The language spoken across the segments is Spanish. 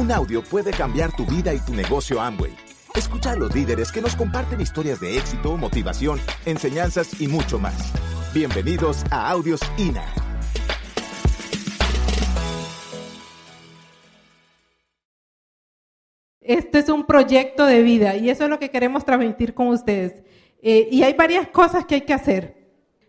Un audio puede cambiar tu vida y tu negocio Amway. Escucha a los líderes que nos comparten historias de éxito, motivación, enseñanzas y mucho más. Bienvenidos a Audios INA. Este es un proyecto de vida y eso es lo que queremos transmitir con ustedes. Eh, y hay varias cosas que hay que hacer.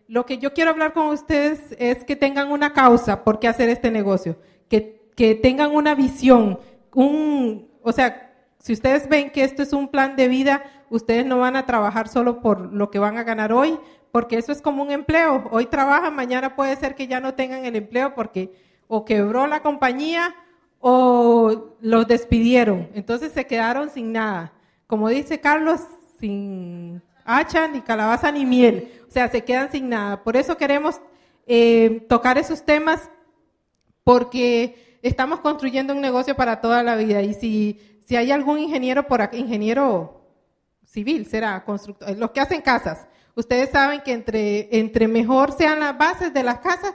Lo que yo quiero hablar con ustedes es que tengan una causa por qué hacer este negocio, que, que tengan una visión, un, o sea, si ustedes ven que esto es un plan de vida, ustedes no van a trabajar solo por lo que van a ganar hoy, porque eso es como un empleo. Hoy trabajan, mañana puede ser que ya no tengan el empleo porque o quebró la compañía o los despidieron. Entonces se quedaron sin nada. Como dice Carlos, sin hacha, ni calabaza, ni miel. O sea, se quedan sin nada. Por eso queremos eh, tocar esos temas, porque estamos construyendo un negocio para toda la vida. Y si, si hay algún ingeniero por aquí, ingeniero civil, será constructor, los que hacen casas, ustedes saben que entre, entre mejor sean las bases de las casas,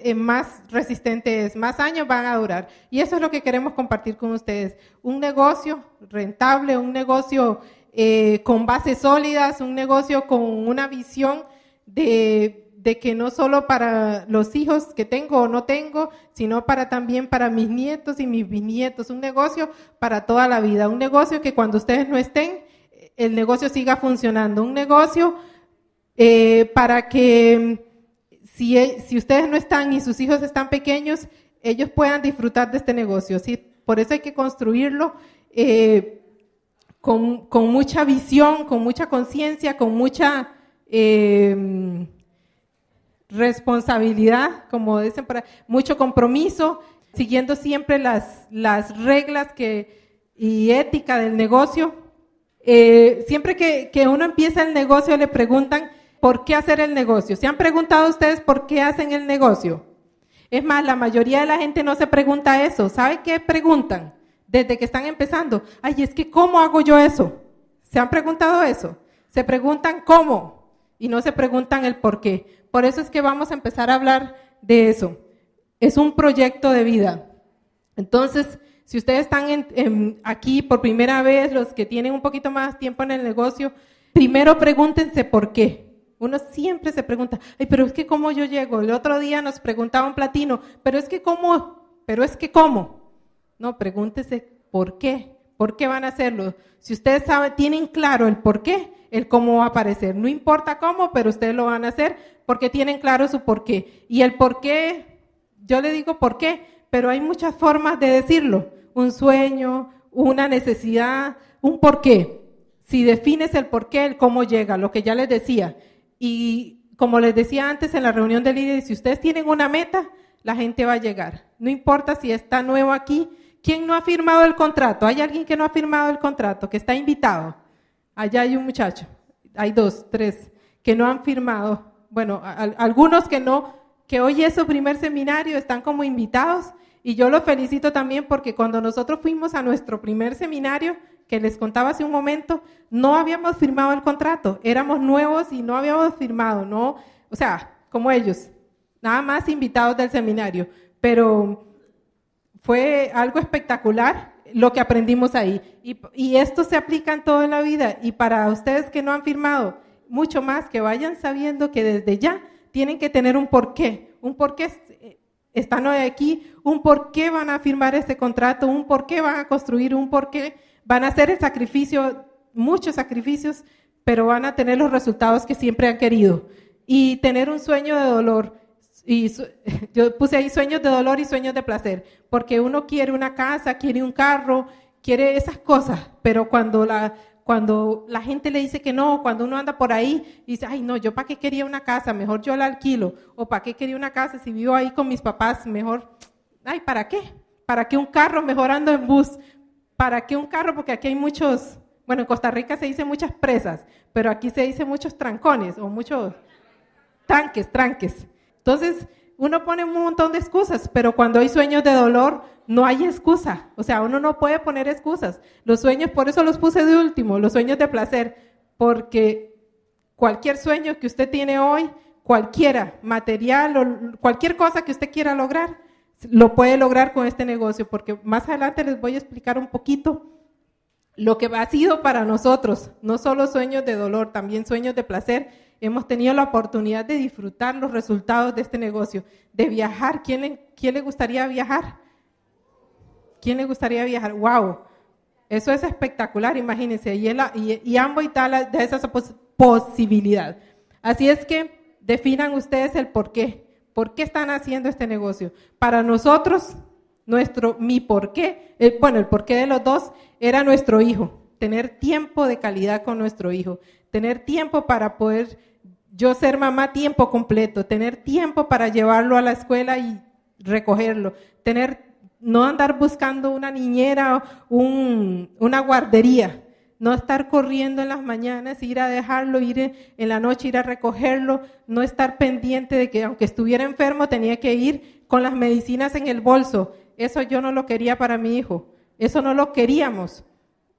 eh, más resistentes, más años van a durar. Y eso es lo que queremos compartir con ustedes. Un negocio rentable, un negocio eh, con bases sólidas, un negocio con una visión de, de, que no solo para los hijos que tengo o no tengo, sino para también para mis nietos y mis bisnietos, un negocio para toda la vida, un negocio que cuando ustedes no estén, el negocio siga funcionando, un negocio eh, para que si, si ustedes no están y sus hijos están pequeños, ellos puedan disfrutar de este negocio. ¿sí? Por eso hay que construirlo. Eh, con, mucha visión, con mucha conciencia, con mucha em, responsabilidad, como dicen, para, mucho compromiso, siguiendo siempre las, las reglas que, y ética del negocio. Eh, siempre que, que uno empieza el negocio le preguntan por qué hacer el negocio. ¿Se han preguntado ustedes por qué hacen el negocio? Es más, la mayoría de la gente no se pregunta eso. ¿Sabe qué preguntan? desde que están empezando. Ay, es que ¿cómo hago yo eso? ¿Se han preguntado eso? Se preguntan cómo y no se preguntan el por qué. Por eso es que vamos a empezar a hablar de eso. Es un proyecto de vida. Entonces, si ustedes están aquí por primera vez, los que tienen un poquito más tiempo en el negocio, primero pregúntense por qué. Uno siempre se pregunta, ay, pero es que cómo yo llego. El otro día nos preguntaba un platino, pero es que cómo, pero es que cómo. No, pregúntese por qué, por qué van a hacerlo. Si ustedes tienen claro el por qué, el cómo va a aparecer. No importa cómo, pero ustedes lo van a hacer porque tienen claro su por qué. Y el por qué, yo le digo por qué, pero hay muchas formas de decirlo. Un sueño, una necesidad, un por qué. Si defines el por qué, el cómo llega, lo que ya les decía. Y como les decía antes en la reunión de líderes, si ustedes tienen una meta, la gente va a llegar. No importa si está nuevo aquí, ¿Quién no ha firmado el contrato? ¿Hay alguien que no ha firmado el contrato, que está invitado? Allá hay un muchacho, hay dos, tres, que no han firmado. Bueno, algunos que no, que hoy es su primer seminario, están como invitados. Y yo los felicito también porque cuando nosotros fuimos a nuestro primer seminario, que les contaba hace un momento, no habíamos firmado el contrato, éramos nuevos y no habíamos firmado, no, o sea, como ellos, nada más invitados del seminario, pero fue algo espectacular lo que aprendimos ahí. Y, esto se aplica en toda la vida. Y para ustedes que no han firmado, mucho más, que vayan sabiendo que desde ya tienen que tener un porqué. Un porqué están hoy aquí, un porqué van a firmar ese contrato, un porqué van a construir, un porqué van a hacer el sacrificio, muchos sacrificios, pero van a tener los resultados que siempre han querido. Y tener un sueño de dolor y yo puse ahí sueños de dolor y sueños de placer, porque uno quiere una casa, quiere un carro, quiere esas cosas, pero cuando la, cuando la gente le dice que no, cuando uno anda por ahí dice, ay no, yo para qué quería una casa, mejor yo la alquilo, o para qué quería una casa si vivo ahí con mis papás, mejor, ay, ¿para qué? ¿Para qué un carro mejor ando en bus? ¿Para qué un carro? Porque aquí hay muchos, bueno, en Costa Rica se dice muchas presas, pero aquí se dice muchos trancones o muchos tanques, tranques. Entonces, uno pone un montón de excusas, pero cuando hay sueños de dolor, no hay excusa. O sea, uno no puede poner excusas. Los sueños, por eso los puse de último, los sueños de placer, porque cualquier sueño que usted tiene hoy, cualquiera, material o cualquier cosa que usted quiera lograr, lo puede lograr con este negocio, porque más adelante les voy a explicar un poquito lo que ha sido para nosotros, no solo sueños de dolor, también sueños de placer. Hemos tenido la oportunidad de disfrutar los resultados de este negocio, de viajar. ¿Quién le, quién le gustaría viajar? ¿Quién le gustaría viajar? ¡Wow! Eso es espectacular, imagínense. Y, el, y, y y tal de esa posibilidad. Así es que definan ustedes el por qué. ¿Por qué están haciendo este negocio? Para nosotros, nuestro, mi por qué, eh, bueno, el porqué de los dos era nuestro hijo, tener tiempo de calidad con nuestro hijo, tener tiempo para poder yo ser mamá tiempo completo, tener tiempo para llevarlo a la escuela y recogerlo, tener, no andar buscando una niñera, un, una guardería, no estar corriendo en las mañanas, ir a dejarlo, ir en la noche, ir a recogerlo, no estar pendiente de que aunque estuviera enfermo tenía que ir con las medicinas en el bolso. Eso yo no lo quería para mi hijo. Eso no lo queríamos.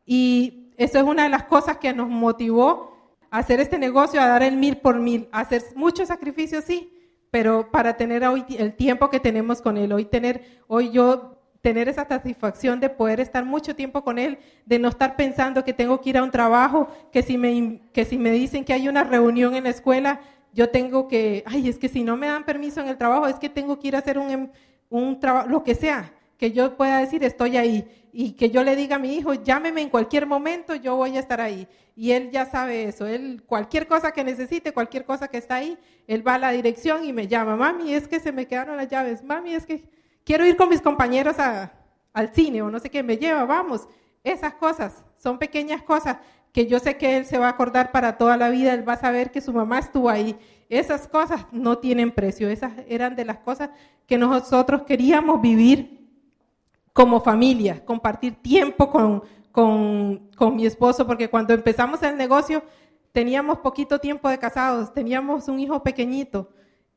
Y eso es una de las cosas que nos motivó a hacer este negocio, a dar el mil por mil, a hacer muchos sacrificios, sí, pero para tener hoy el tiempo que tenemos con él, hoy tener, hoy yo tener esa satisfacción de poder estar mucho tiempo con él, de no estar pensando que tengo que ir a un trabajo, que si me, que si me dicen que hay una reunión en la escuela, yo tengo que, ay, es que si no me dan permiso en el trabajo, es que tengo que ir a hacer un, em, un trabajo, lo que sea que yo pueda decir estoy ahí y que yo le diga a mi hijo, llámeme en cualquier momento, yo voy a estar ahí. Y él ya sabe eso, él cualquier cosa que necesite, cualquier cosa que está ahí, él va a la dirección y me llama, mami, es que se me quedaron las llaves, mami, es que quiero ir con mis compañeros al cine o no sé qué, me lleva, vamos. Esas cosas son pequeñas cosas que yo sé que él se va a acordar para toda la vida, él va a saber que su mamá estuvo ahí. Esas cosas no tienen precio, esas eran de las cosas que nosotros queríamos vivir como familia, compartir tiempo con, con, mi esposo, porque cuando empezamos el negocio teníamos poquito tiempo de casados, teníamos un hijo pequeñito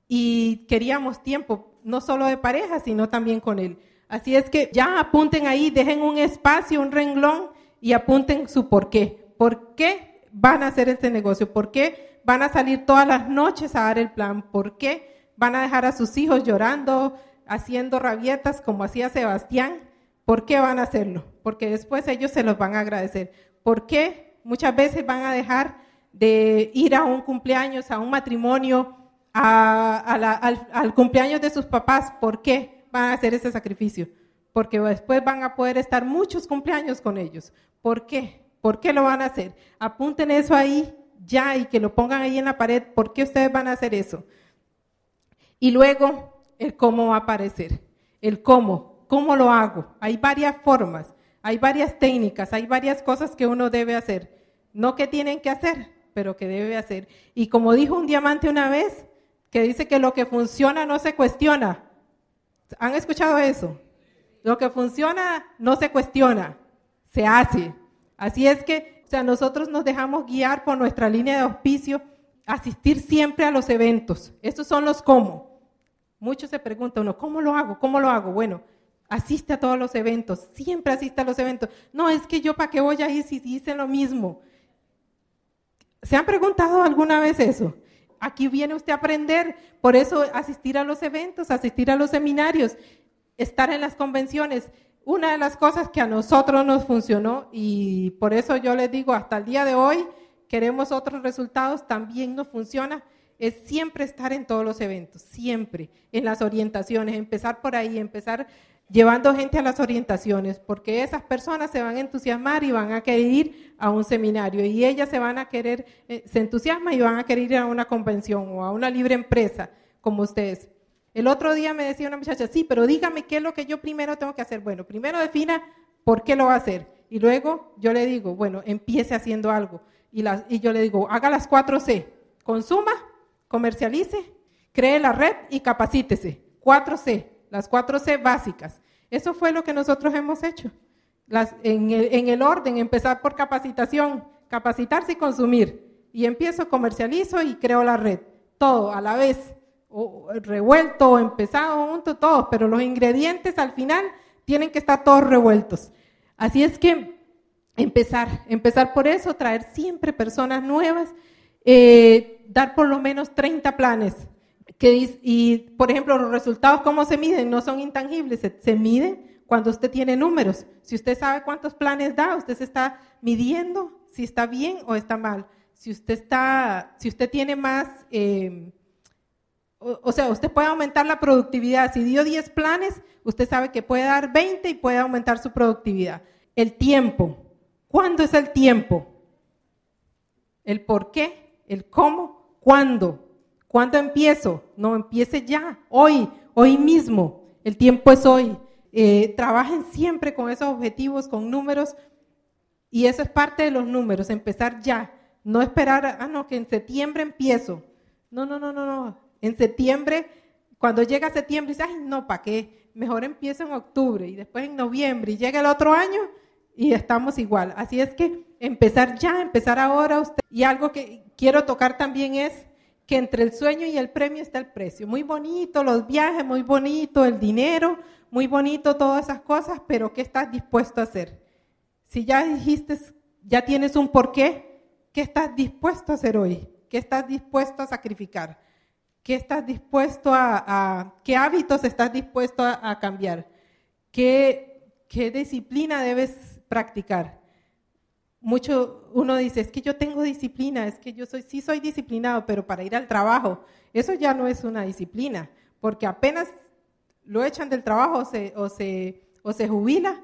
y queríamos tiempo, no solo de pareja, sino también con él. Así es que ya apunten ahí, dejen un espacio, un renglón y apunten su por qué. ¿Por qué van a hacer este negocio? ¿Por qué van a salir todas las noches a dar el plan? ¿Por qué van a dejar a sus hijos llorando, haciendo rabietas como hacía Sebastián? ¿Por qué van a hacerlo? Porque después ellos se los van a agradecer. ¿Por qué muchas veces van a dejar de ir a un cumpleaños, a un matrimonio, al, cumpleaños de sus papás? ¿Por qué van a hacer ese sacrificio? Porque después van a poder estar muchos cumpleaños con ellos. ¿Por qué? ¿Por qué lo van a hacer? Apunten eso ahí ya y que lo pongan ahí en la pared. ¿Por qué ustedes van a hacer eso? Y luego, el cómo va a aparecer. El cómo. ¿Cómo lo hago? Hay varias formas, hay varias técnicas, hay varias cosas que uno debe hacer. No que tienen que hacer, pero que debe hacer. Y como dijo un diamante una vez, que dice que lo que funciona no se cuestiona. ¿Han escuchado eso? Lo que funciona no se cuestiona, se hace. Así es que, o sea, nosotros nos dejamos guiar por nuestra línea de auspicio, asistir siempre a los eventos. Estos son los cómo. Muchos se preguntan, uno, ¿cómo lo hago? ¿Cómo lo hago? Bueno, asiste a todos los eventos, siempre asiste a los eventos. No, es que yo para qué voy a ir si dicen lo mismo. ¿Se han preguntado alguna vez eso? Aquí viene usted a aprender, por eso asistir a los eventos, asistir a los seminarios, estar en las convenciones. Una de las cosas que a nosotros nos funcionó y por eso yo les digo, hasta el día de hoy queremos otros resultados, también nos funciona, es siempre estar en todos los eventos, siempre, en las orientaciones, empezar por ahí, empezar llevando gente a las orientaciones, porque esas personas se van a entusiasmar y van a querer ir a un seminario y ellas se van a querer, eh, se entusiasman y van a querer ir a una convención o a una libre empresa como ustedes. El otro día me decía una muchacha, sí, pero dígame qué es lo que yo primero tengo que hacer. Bueno, primero defina por qué lo va a hacer y luego yo le digo, bueno, empiece haciendo algo y, y yo le digo, haga las cuatro C, consuma, comercialice, cree la red y capacítese. Cuatro C las cuatro C básicas. Eso fue lo que nosotros hemos hecho. en, el, orden, empezar por capacitación, capacitarse y consumir. Y empiezo, comercializo y creo la red. Todo a la vez, revuelto, empezado, junto, todo. Pero los ingredientes al final tienen que estar todos revueltos. Así es que empezar, empezar por eso, traer siempre personas nuevas, eh, dar por lo menos 30 planes Que, y, por ejemplo, los resultados, ¿cómo se miden? No son intangibles, se, se miden cuando usted tiene números. Si usted sabe cuántos planes da, usted se está midiendo si está bien o está mal. Si usted, está, si usted tiene más... Eh, o, sea, usted puede aumentar la productividad. Si dio 10 planes, usted sabe que puede dar 20 y puede aumentar su productividad. El tiempo. ¿Cuándo es el tiempo? El por qué, el cómo, cuándo. ¿Cuándo empiezo? No, empiece ya, hoy, hoy mismo. El tiempo es hoy. Eh, trabajen siempre con esos objetivos, con números. Y eso es parte de los números, empezar ya. No esperar, ah, no, que en septiembre empiezo. No, no, no, no, no en septiembre, cuando llega septiembre, dices, ay, no, ¿para qué? Mejor empiezo en octubre y después en noviembre y llega el otro año y estamos igual. Así es que empezar ya, empezar ahora usted. Y algo que quiero tocar también es que entre el sueño y el premio está el precio. Muy bonito los viajes, muy bonito el dinero, muy bonito todas esas cosas, pero ¿qué estás dispuesto a hacer? Si ya dijiste, ya tienes un porqué, ¿qué estás dispuesto a hacer hoy? ¿Qué estás dispuesto a sacrificar? ¿Qué estás dispuesto a, qué hábitos estás dispuesto a, cambiar? ¿Qué, ¿Qué, disciplina debes practicar? Mucho uno dice, es que yo tengo disciplina, es que yo soy, sí soy disciplinado, pero para ir al trabajo, eso ya no es una disciplina, porque apenas lo echan del trabajo se, o, se, o se jubila,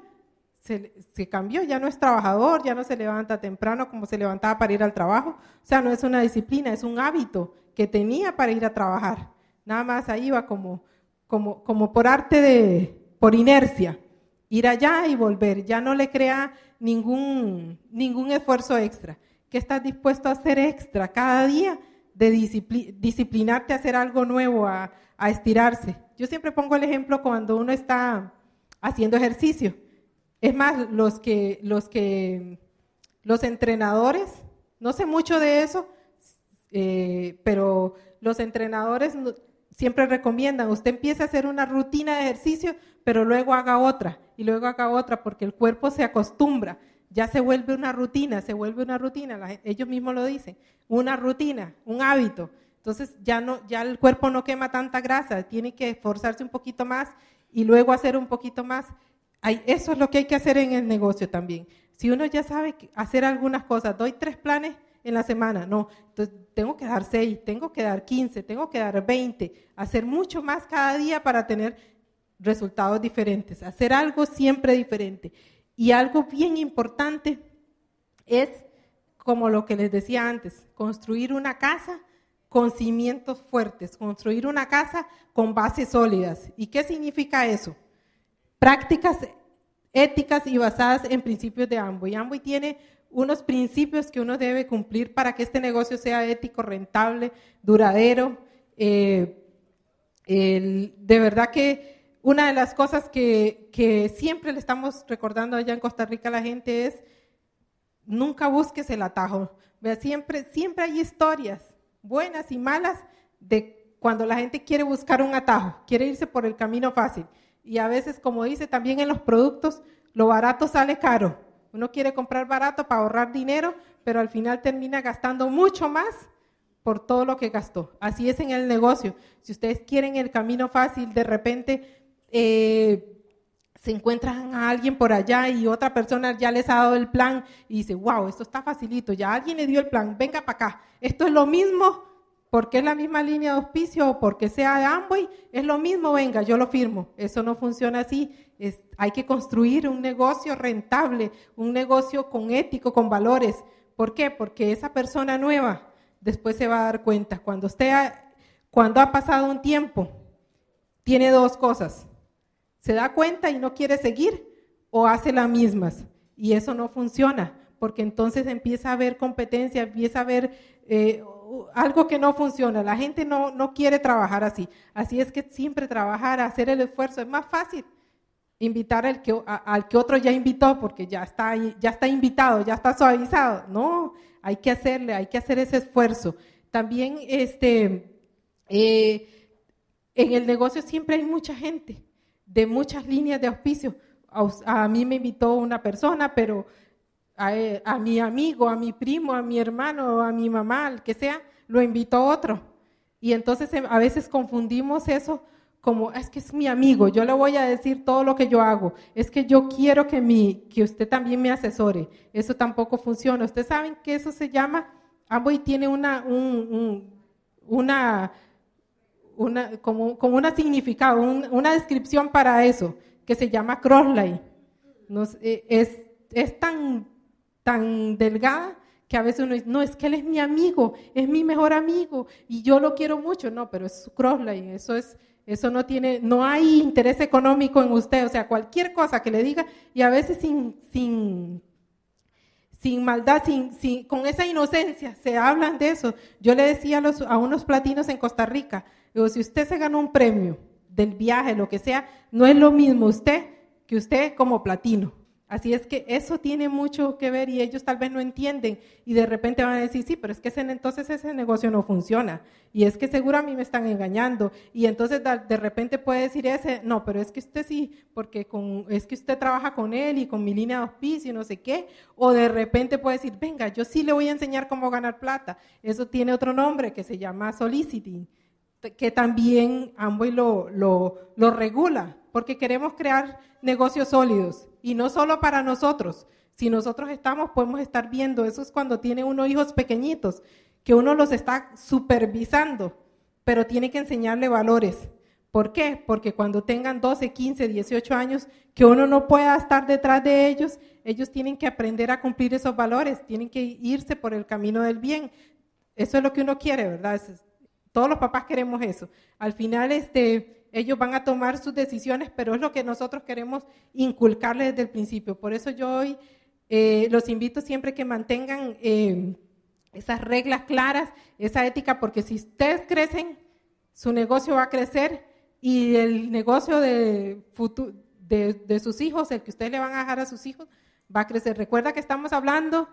se, se, cambió, ya no es trabajador, ya no se levanta temprano como se levantaba para ir al trabajo. O sea, no es una disciplina, es un hábito que tenía para ir a trabajar. Nada más ahí iba como, como, como por arte de, por inercia, ir allá y volver. Ya no le crea ningún, ningún esfuerzo extra. ¿Qué estás dispuesto a hacer extra cada día? De disciplinarte a hacer algo nuevo, a, a estirarse. Yo siempre pongo el ejemplo cuando uno está haciendo ejercicio. Es más, los que, los que, los entrenadores, no sé mucho de eso, eh, pero los entrenadores siempre recomiendan, usted empiece a hacer una rutina de ejercicio, pero luego haga otra y luego haga otra porque el cuerpo se acostumbra, ya se vuelve una rutina, se vuelve una rutina, ellos mismos lo dicen, una rutina, un hábito. Entonces ya, no, ya el cuerpo no quema tanta grasa, tiene que esforzarse un poquito más y luego hacer un poquito más. eso es lo que hay que hacer en el negocio también. Si uno ya sabe hacer algunas cosas, doy tres planes en la semana, no, entonces tengo que dar seis, tengo que dar 15, tengo que dar 20, hacer mucho más cada día para tener resultados diferentes, hacer algo siempre diferente. Y algo bien importante es, como lo que les decía antes, construir una casa con cimientos fuertes, construir una casa con bases sólidas. ¿Y qué significa eso? Prácticas éticas y basadas en principios de Amway. Amway tiene unos principios que uno debe cumplir para que este negocio sea ético, rentable, duradero. Eh, de verdad que una de las cosas que, que, siempre le estamos recordando allá en Costa Rica a la gente es, nunca busques el atajo. Vea, siempre, siempre hay historias buenas y malas de cuando la gente quiere buscar un atajo, quiere irse por el camino fácil. Y a veces, como dice también en los productos, lo barato sale caro. Uno quiere comprar barato para ahorrar dinero, pero al final termina gastando mucho más por todo lo que gastó. Así es en el negocio. Si ustedes quieren el camino fácil, de repente eh, se encuentran a alguien por allá y otra persona ya les ha dado el plan y dice, wow, esto está facilito, ya alguien le dio el plan, venga para acá. Esto es lo mismo porque es la misma línea de auspicio o porque sea de Amway, es lo mismo, venga, yo lo firmo. Eso no funciona así. Hay que construir un negocio rentable, un negocio con ético, con valores. ¿Por qué? Porque esa persona nueva después se va a dar cuenta. Cuando, usted ha, cuando ha pasado un tiempo, tiene dos cosas. Se da cuenta y no quiere seguir o hace las mismas. Y eso no funciona, porque entonces empieza a haber competencia, empieza a haber... Eh, algo que no funciona. La gente no, no quiere trabajar así. Así es que siempre trabajar, hacer el esfuerzo. Es más fácil invitar al que, al que otro ya invitó porque ya está, ya está invitado, ya está suavizado. No, hay que hacerle, hay que hacer ese esfuerzo. También este, eh, en el negocio siempre hay mucha gente de muchas líneas de auspicio. a mí me invitó una persona, pero a, mi amigo, a mi primo, a mi hermano, a mi mamá, al que sea, lo invitó otro. Y entonces em, a veces confundimos eso como, es que es mi amigo, yo le voy a decir todo lo que yo hago, es que yo quiero que, mi, que usted también me asesore. Eso tampoco funciona. Ustedes saben que eso se llama, Amway tiene una, una, una, como, como una significado, una descripción para eso, que se llama crossline. E, es, es tan, tan delgada que a veces uno dice, no, es que él es mi amigo, es mi mejor amigo y yo lo quiero mucho. No, pero es crossline, eso es eso no tiene, no hay interés económico en usted, o sea, cualquier cosa que le diga y a veces sin, sin, sin maldad, sin, sin, con esa inocencia, se hablan de eso. Yo le decía a, los, a unos platinos en Costa Rica, digo, si usted se ganó un premio del viaje, lo que sea, no es lo mismo usted que usted como platino. Así es que eso tiene mucho que ver y ellos tal vez no entienden y de repente van a decir, sí, pero es que ese, entonces ese negocio no funciona y es que seguro a mí me están engañando y entonces de repente puede decir ese, no, pero es que usted sí, porque con, es que usted trabaja con él y con mi línea de auspicio y no sé qué, o de repente puede decir, venga, yo sí le voy a enseñar cómo ganar plata. Eso tiene otro nombre que se llama soliciting, que también Amway lo, lo, lo regula, porque queremos crear negocios sólidos y no solo para nosotros. Si nosotros estamos, podemos estar viendo, eso es cuando tiene uno hijos pequeñitos, que uno los está supervisando, pero tiene que enseñarle valores. ¿Por qué? Porque cuando tengan 12, 15, 18 años, que uno no pueda estar detrás de ellos, ellos tienen que aprender a cumplir esos valores, tienen que irse por el camino del bien. Eso es lo que uno quiere, ¿verdad? Todos los papás queremos eso. Al final, este, ellos van a tomar sus decisiones, pero es lo que nosotros queremos inculcarles desde el principio. Por eso yo hoy eh, los invito siempre que mantengan eh, esas reglas claras, esa ética, porque si ustedes crecen, su negocio va a crecer y el negocio de, de sus hijos, el que ustedes le van a dejar a sus hijos, va a crecer. Recuerda que estamos hablando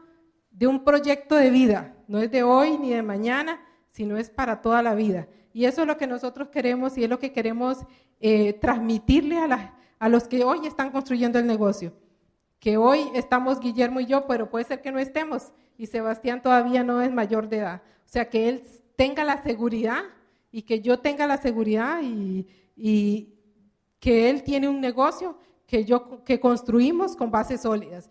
de un proyecto de vida, no es de hoy ni de mañana, sino es para toda la vida. Y eso es lo que nosotros queremos y es lo que queremos eh, transmitirle a, los que hoy están construyendo el negocio. Que hoy estamos Guillermo y yo, pero puede ser que no estemos y Sebastián todavía no es mayor de edad. O sea, que él tenga la seguridad y que yo tenga la seguridad y, y que él tiene un negocio que, yo, que construimos con bases sólidas.